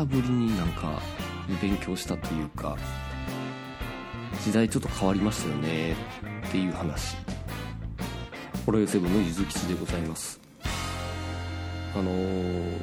たぶりになんか勉強したというか時代ちょっと変わりましたよねっていう話。ホロヨセブンのゆずきちでございます。あのー、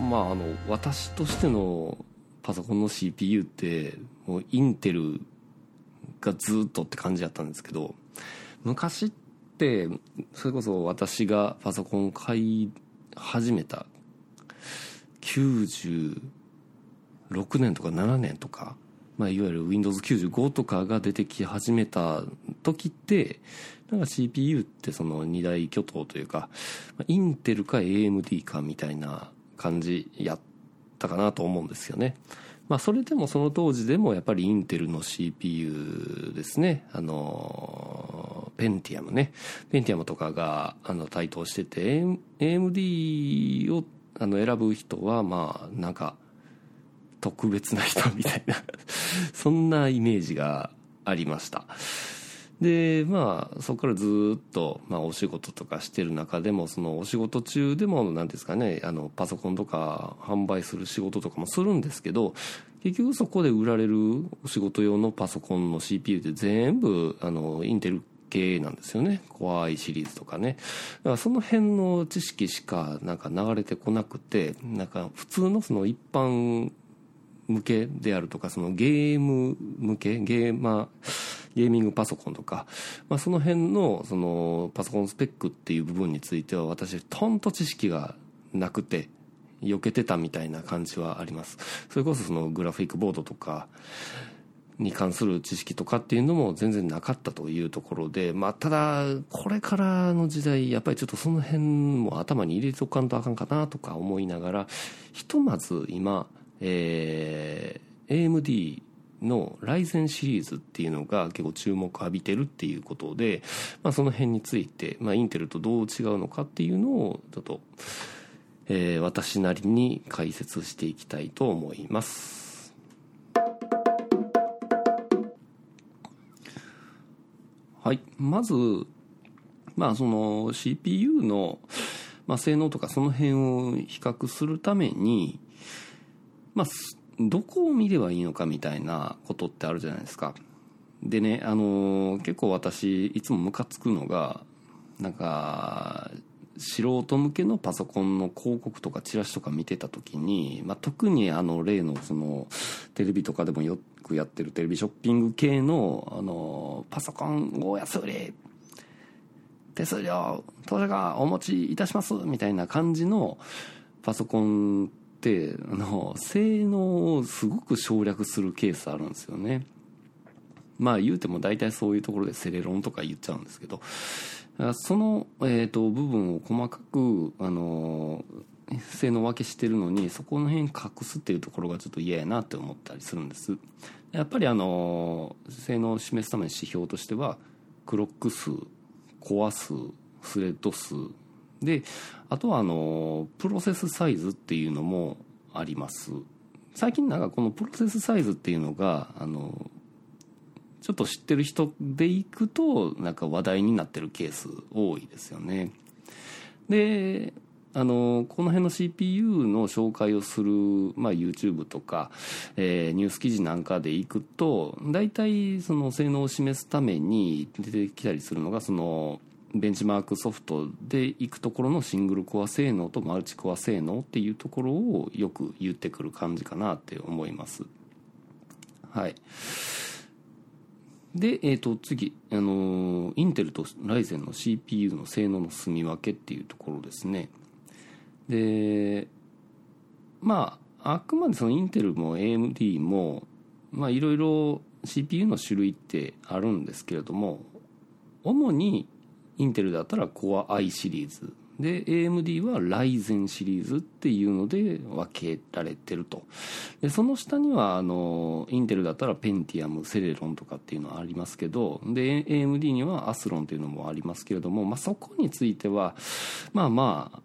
まああの私としてのパソコンの CPU ってもうインテルがずっとって感じだったんですけど昔ってそれこそ私がパソコン買い始めた6年とか7年とか、まあ、いわゆる Windows95 とかが出てき始めた時ってなんか CPU ってその二大巨頭というかインテルか AMD かみたいな感じやったかなと思うんですよね。まあそれでもその当時でもやっぱりインテルの CPU ですね。あの、ペンティアムね。ペンティアムとかがあの台頭してて、AMD をあの選ぶ人はまあなんか特別な人みたいな そんなイメージがありました。でまあそこからずっと、まあ、お仕事とかしてる中でもそのお仕事中でも何ですかねあのパソコンとか販売する仕事とかもするんですけど結局そこで売られるお仕事用のパソコンの CPU って全部あのインテル系なんですよね。怖いシリーズとかね。だからその辺の知識しかなんか流れてこなくて、なんか普通のその一般向けであるとか、そのゲーム向け、ゲーマー、ゲーミングパソコンとか、まあ、その辺のそのパソコンスペックっていう部分については私とんと知識がなくて避けてたみたいな感じはあります。それこそそのグラフィックボードとかに関する知識とかっていうのも全然なかったというところで、まあ、ただ、これからの時代、やっぱりちょっとその辺も頭に入れとかんとあかんかなとか思いながら、ひとまず今、えー、AMD のライゼンシリーズっていうのが結構注目を浴びてるっていうことで、まあ、その辺について、まあ、インテルとどう違うのかっていうのをちょっと、えー、私なりに解説していきたいと思います。はい。まず、まあその CPU の、まあ、性能とかその辺を比較するために、まあどこを見ればいいのかみたいなことってあるじゃないですか。でね、あのー、結構私、いつもムカつくのが、なんか、素人向けのパソコンの広告とかチラシとか見てた時に、まあ、特にあの例のそのテレビとかでもよくやってるテレビショッピング系のあのパソコン大安売り手数料当社がお持ちいたしますみたいな感じのパソコンってあの性能をすごく省略するケースあるんですよね。まあ言うても大体そういうところでセレロンとか言っちゃうんですけど。その、えーと、部分を細かくあの性能分けしてるのにそこの辺隠すっていうところがちょっと嫌やなって思ったりするんです。やっぱりあの性能を示すための指標としてはクロック数コア数スレッド数であとはあのプロセスサイズっていうのもあります。最近なんかこのプロセスサイズっていうのがあのちょっと知ってる人でいくとなんか話題になってるケース多いですよね。であのこの辺の CPU の紹介をする、まあ、YouTube とか、えー、ニュース記事なんかでいくと大体その性能を示すために出てきたりするのがそのベンチマークソフトでいくところのシングルコア性能とマルチコア性能っていうところをよく言ってくる感じかなって思います。はい。で、えっ、ー、と、次、あのインテルとライゼンの CPU の性能の住み分けっていうところですね。で、まあ、あくまでそのインテルも AMD も、まあ、いろいろ CPU の種類ってあるんですけれども、主にインテルだったら Core i シリーズ。で AMD は Ryzen シリーズっていうので分けられてると。でその下にはあのインテルだったらペンティアムセレロンとかっていうのはありますけどで AMD にはアスロンっていうのもありますけれども、まあ、そこについてはまあまあ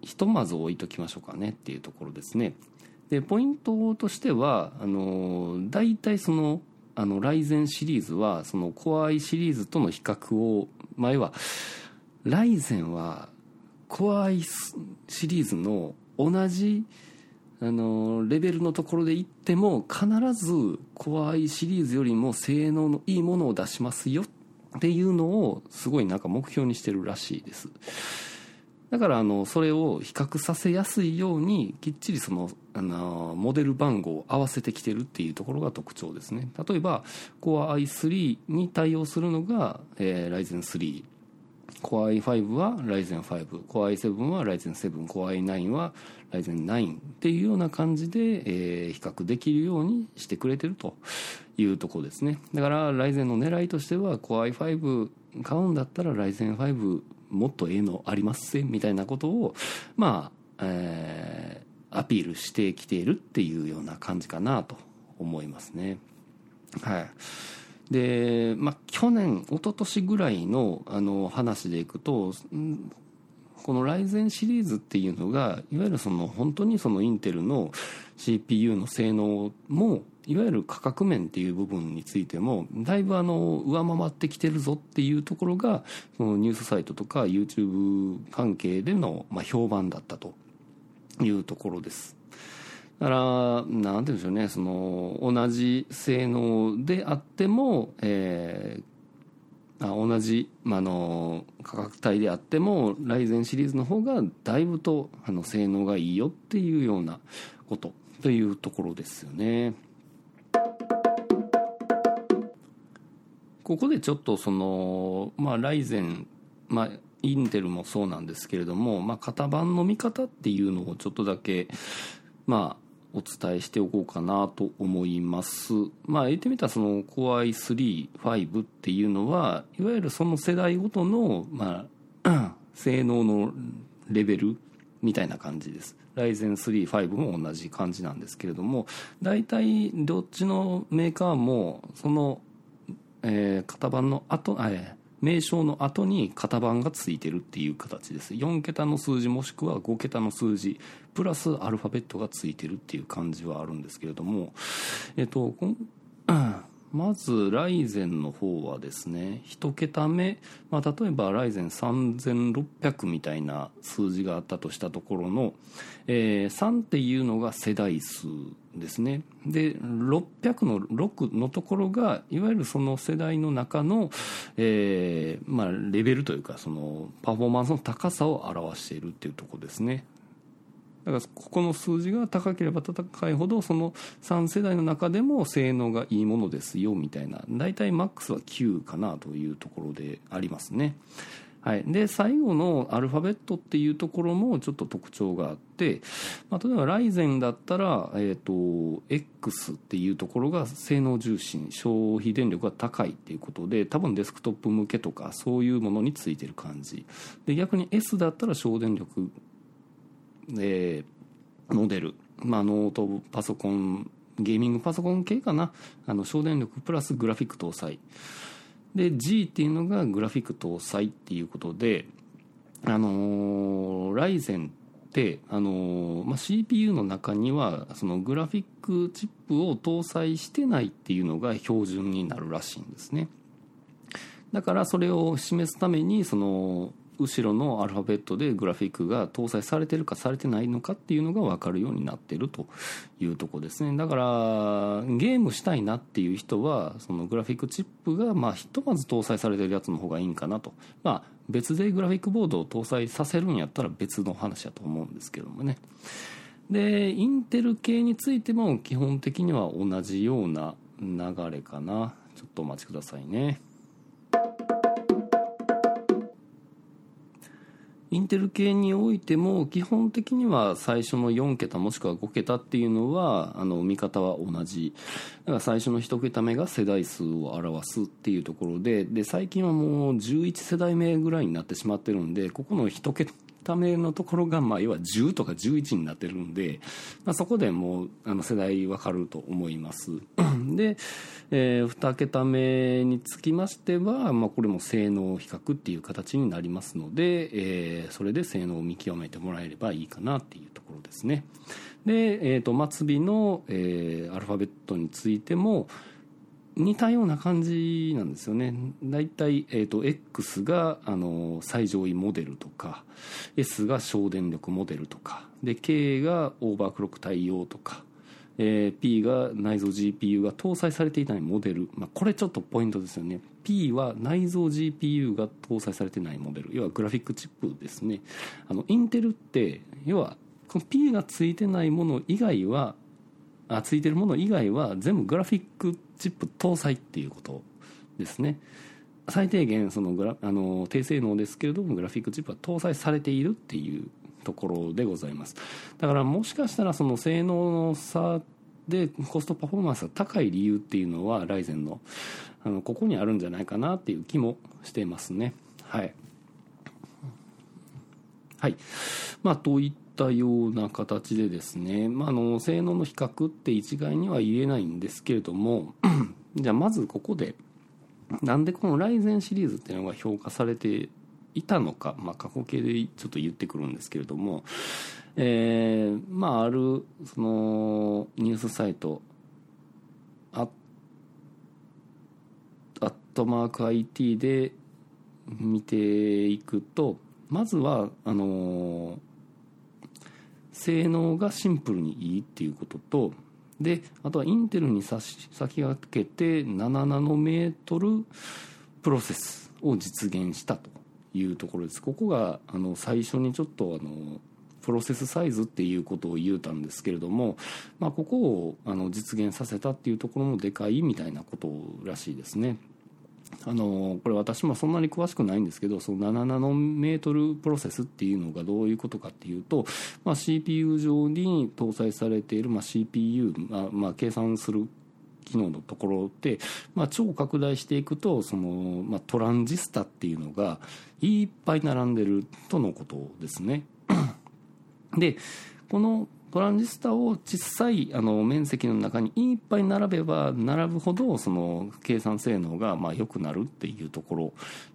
ひとまず置いときましょうかねっていうところですね。でポイントとしてはあの大体そのあのライゼンシリーズはそのコアイシリーズとの比較を前はライゼンはコアイシリーズの同じあのレベルのところで言っても必ず Core i シリーズよりも性能のいいものを出しますよっていうのをすごいなんか目標にしてるらしいです。だからあのそれを比較させやすいようにきっちりそのあのモデル番号を合わせてきてるっていうところが特徴ですね。例えば Core i3 に対応するのが、えー、Ryzen 3 Core i5 は Ryzen 5 Core i7 は Ryzen 7 Core i9 は Ryzen 9っていうような感じで、えー、比較できるようにしてくれてるというところですね。だから Ryzen の狙いとしては Core i5 買うんだったら Ryzen 5もっとええのありますせみたいなことをまあ、えー、アピールしてきているっていうような感じかなと思いますね。はい。で、まあ、去年一昨年ぐらいのあの話でいくとこのライゼンシリーズっていうのがいわゆるその本当にそのインテルの CPU の性能もいわゆる価格面っていう部分についてもだいぶあの上回ってきてるぞっていうところがそのニュースサイトとか YouTube 関係でのまあ評判だったというところです。だからなんて言うんでしょうねその同じ性能であっても、えー、あ同じ、まあの価格帯であってもライゼンシリーズの方がだいぶとあの性能がいいよっていうようなことというところですよね。ここでちょっとそのまあライゼンまあインテルもそうなんですけれども、まあ、型番の見方っていうのをちょっとだけまあお伝えしておこうかなと思います。まあ言ってみたらその Core i3、5っていうのはいわゆるその世代ごとのまあ 性能のレベルみたいな感じです。ライゼン3、5も同じ感じなんですけれども、大体どっちのメーカーもその、えー、型番の後、えー名称の後に型番がついてるっていう形です4桁の数字もしくは5桁の数字プラスアルファベットがついてるっていう感じはあるんですけれどもえっとまず、ライゼンの方はですね、1桁目、まあ、例えばライゼン3600みたいな数字があったとしたところの、えー、3っていうのが世代数ですね。で、600の6のところが、いわゆるその世代の中の、えー、まあ、レベルというか、その、パフォーマンスの高さを表しているっていうとこですね。だからここの数字が高ければ高いほどその3世代の中でも性能がいいものです。よみたいな。大体マックスは9かなというところでありますね。はい、で最後のアルファベットっていうところもちょっと特徴があって、まあ、例えばライゼンだったら、えーと、X っていうところが性能重心消費電力が高いっていうことで多分デスクトップ向けとかそういうものについてる感じ。で逆に S だったら省電力えー、モデル、まあ、ノートパソコンゲーミングパソコン系かな。あの省電力プラスグラフィック搭載。で G っていうのがグラフィック搭載っていうことであのー、ライゼンってあのー、まあ、CPU の中にはそのグラフィックチップを搭載してないっていうのが標準になるらしいんですね。だからそれを示すためにその後ろのアルファベットでグラフィックが搭載されてるかされてないのかっていうのが分かるようになってるというとこですね。だからゲームしたいなっていう人はそのグラフィックチップがまあひとまず搭載されてるやつの方がいいんかなと。まあ別でグラフィックボードを搭載させるんやったら別の話だと思うんですけどもね。でインテル系についても基本的には同じような流れかな。ちょっとお待ちくださいね。インテル系においても基本的には最初の4桁もしくは5桁っていうのはあの見方は同じ。だから最初の1桁目が世代数を表すっていうところでで最近はもう11世代目ぐらいになってしまってるんでここの1桁ためのところが、まあ、要は10とか11になってるんで、まあ、そこでもうあの世代分かると思います。で、えー、2桁目につきましては、まあ、これも性能比較っていう形になりますので、えー、それで性能を見極めてもらえればいいかなっていうところですね。で、えーと、末尾の、えー、アルファベットについても似たような感じなんですよね。大体、えーと、X があの最上位モデルとか S が省電力モデルとかで K がオーバークロック対応とか、えー、P が内蔵 GPU が搭載されていないモデル、まあ、これちょっとポイントですよね。P は内蔵 GPU が搭載されてないモデル。要はグラフィックチップですね。あのインテルって要はこの P がついてないもの以外はあついてるもの以外は全部グラフィックチップ搭載っていうことですね。最低限そのグラあの低性能ですけれどもグラフィックチップは搭載されているっていうところでございます。だからもしかしたらその性能の差でコストパフォーマンスが高い理由っていうのはライゼンのあのここにあるんじゃないかなっていう気もしてますね。はい。はい。まあといっったような形でですね、まあ、あの性能の比較って一概には言えないんですけれども じゃあまずここでなんでこのライゼンシリーズっていうのが評価されていたのか、まあ、過去形でちょっと言ってくるんですけれども、えー、まああるそのニュースサイトアットマーク IT で見ていくとまずはあのー性能がシンプルにいいっていうこととであとはインテルに先駆けて7ナノメートルプロセスを実現したというところですここがあの最初にちょっとあのプロセスサイズっていうことを言うたんですけれども、まあ、ここをあの実現させたっていうところもでかいみたいなことらしいですね。あのこれ私もそんなに詳しくないんですけどその7ナノメートルプロセスっていうのがどういうことかっていうと、まあ、CPU 上に搭載されている、まあ、CPU、まあまあ、計算する機能のところで、まあ、超拡大していくとその、まあ、トランジスタっていうのがいっぱい並んでるとのことですね。でこのトランジスタを小さいあの面積の中にいっぱい並べば並ぶほどその計算性能がまあ良くなるっていうところ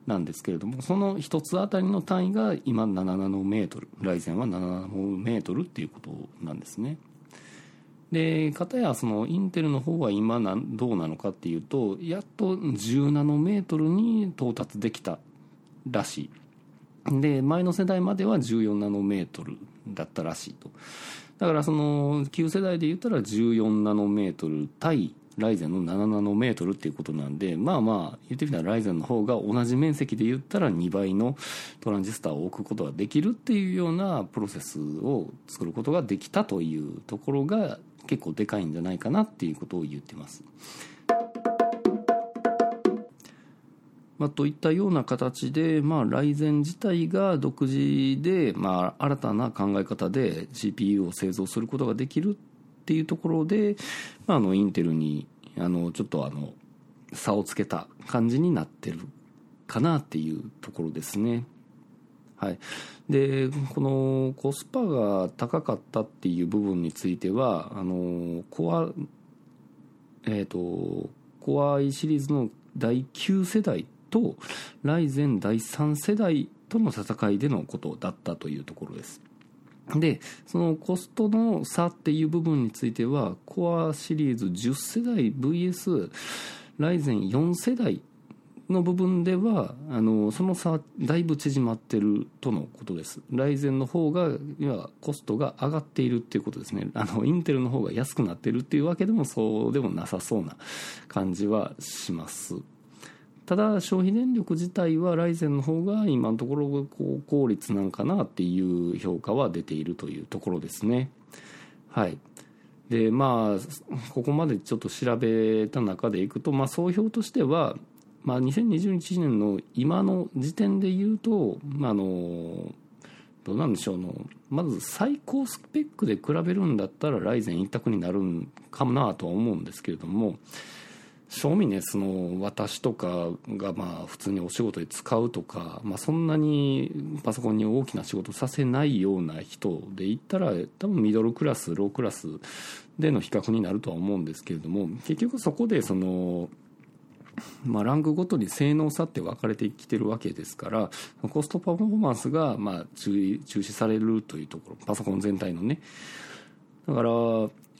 なんですけれどもその1つあたりの単位が今7ナノメートルライゼンは7ナノメートルっていうことなんですね。で片やそのインテルの方は今どうなのかっていうとやっと10ナノメートルに到達できたらしいで前の世代までは14ナノメートルだったらしいとだからその旧世代で言ったら14ナノメートル対ライゼンの7ナノメートルっていうことなんでまあまあ言ってみたらライゼンの方が同じ面積で言ったら2倍のトランジスタを置くことができるっていうようなプロセスを作ることができたというところが結構でかいんじゃないかなっていうことを言ってます。まあ、といったような形で、まあ、ライゼン自体が独自で、まあ、新たな考え方で CPU を製造することができるっていうところで、まあ、あのインテルにあのちょっとあの差をつけた感じになってるかなっていうところですね。はい、でこのコスパが高かったっていう部分についてはあのコアえっ、ー、とコア i シリーズの第9世代とライゼン第3世代との戦いでのことだったというところです。で、そのコストの差っていう部分については、コアシリーズ10世代 VS ライゼン4世代の部分では、あの、その差だいぶ縮まってるとのことです。ライゼンの方が、いわコストが上がっているっていうことですね。あの、インテルの方が安くなってるっていうわけでもそうでもなさそうな感じはします。ただ消費電力自体はライゼンの方が今のところ高効率なんかなっていう評価は出ているというところですね。はい。でまあここまでちょっと調べた中でいくと、まあ、総評としては、まあ、2021年の今の時点で言うと、あのどうなんでしょうのまず最高スペックで比べるんだったらライゼン一択になるんかもなとは思うんですけれども正味ねその私とかがまあ普通にお仕事で使うとか、まあ、そんなにパソコンに大きな仕事させないような人で言ったら多分ミドルクラスロークラスでの比較になるとは思うんですけれども結局そこでその。まあ、ランクごとに性能差って分かれてきてるわけですからコストパフォーマンスがまあ注注視されるというところパソコン全体のねだから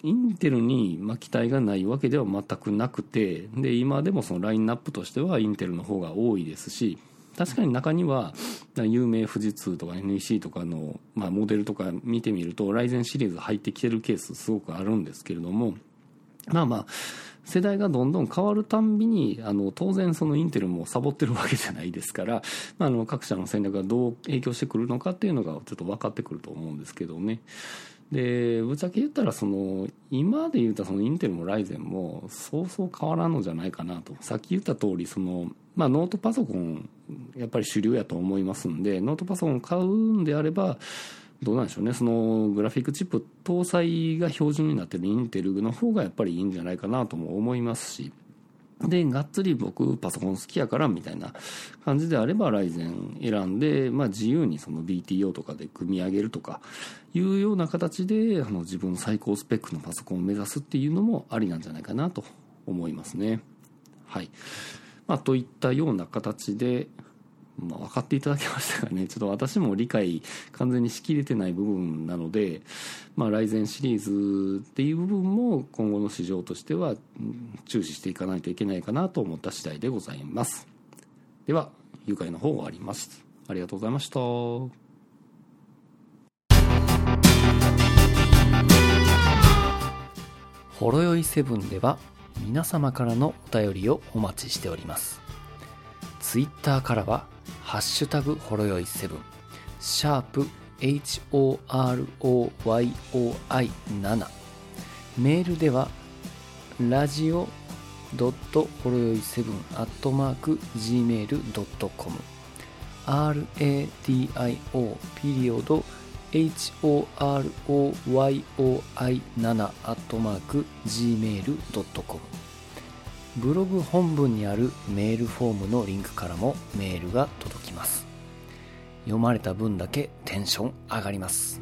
インテルにまあ期待がないわけでは全くなくてで今でもそのラインナップとしてはインテルの方が多いですし確かに中には有名富士通とか NEC とかの、まあ、モデルとか見てみるとライゼンシリーズ入ってきてるケースすごくあるんですけれどもまあまあ世代がどんどん変わるたんびにあの当然そのインテルもサボってるわけじゃないですから、まあ、あの各社の戦略がどう影響してくるのかっていうのがちょっと分かってくると思うんですけどね。でぶっちゃけ言ったらその今で言うたそのインテルもライゼンもそうそう変わらんのじゃないかなと。さっき言った通りそのまあノートパソコンやっぱり主流やと思いますんでノートパソコン買うんであればどうなんでしょうね。そのグラフィックチップ搭載が標準になってるインテルの方がやっぱりいいんじゃないかなとも思いますし。でがっつり僕パソコン好きやからみたいな感じであればライゼン選んで、まあ、自由にその BTO とかで組み上げるとかいうような形であの自分の最高スペックのパソコンを目指すっていうのもありなんじゃないかなと思いますね。はい、まあ、といったような形でまあ、分かっていただけましたかね。ちょっと私も理解完全にしきれてない部分なので、まあ、ライゼンシリーズっていう部分も今後の市場としては注視していかないといけないかなと思った次第でございます。では、誘拐の方終わります。ありがとうございました。ほろよいセブンでは皆様からのお便りをお待ちしております。ツイッターからはハッシュタグほろよい7、シャープ HOROYOI7、メールでは、ラジオドットほろよい7アットマーク gmail.com radio ピリオド horoyoi7 アットマーク gmail.com ブログ本文にあるメールフォームのリンクからもメールが届きます。読まれた分だけテンション上がります。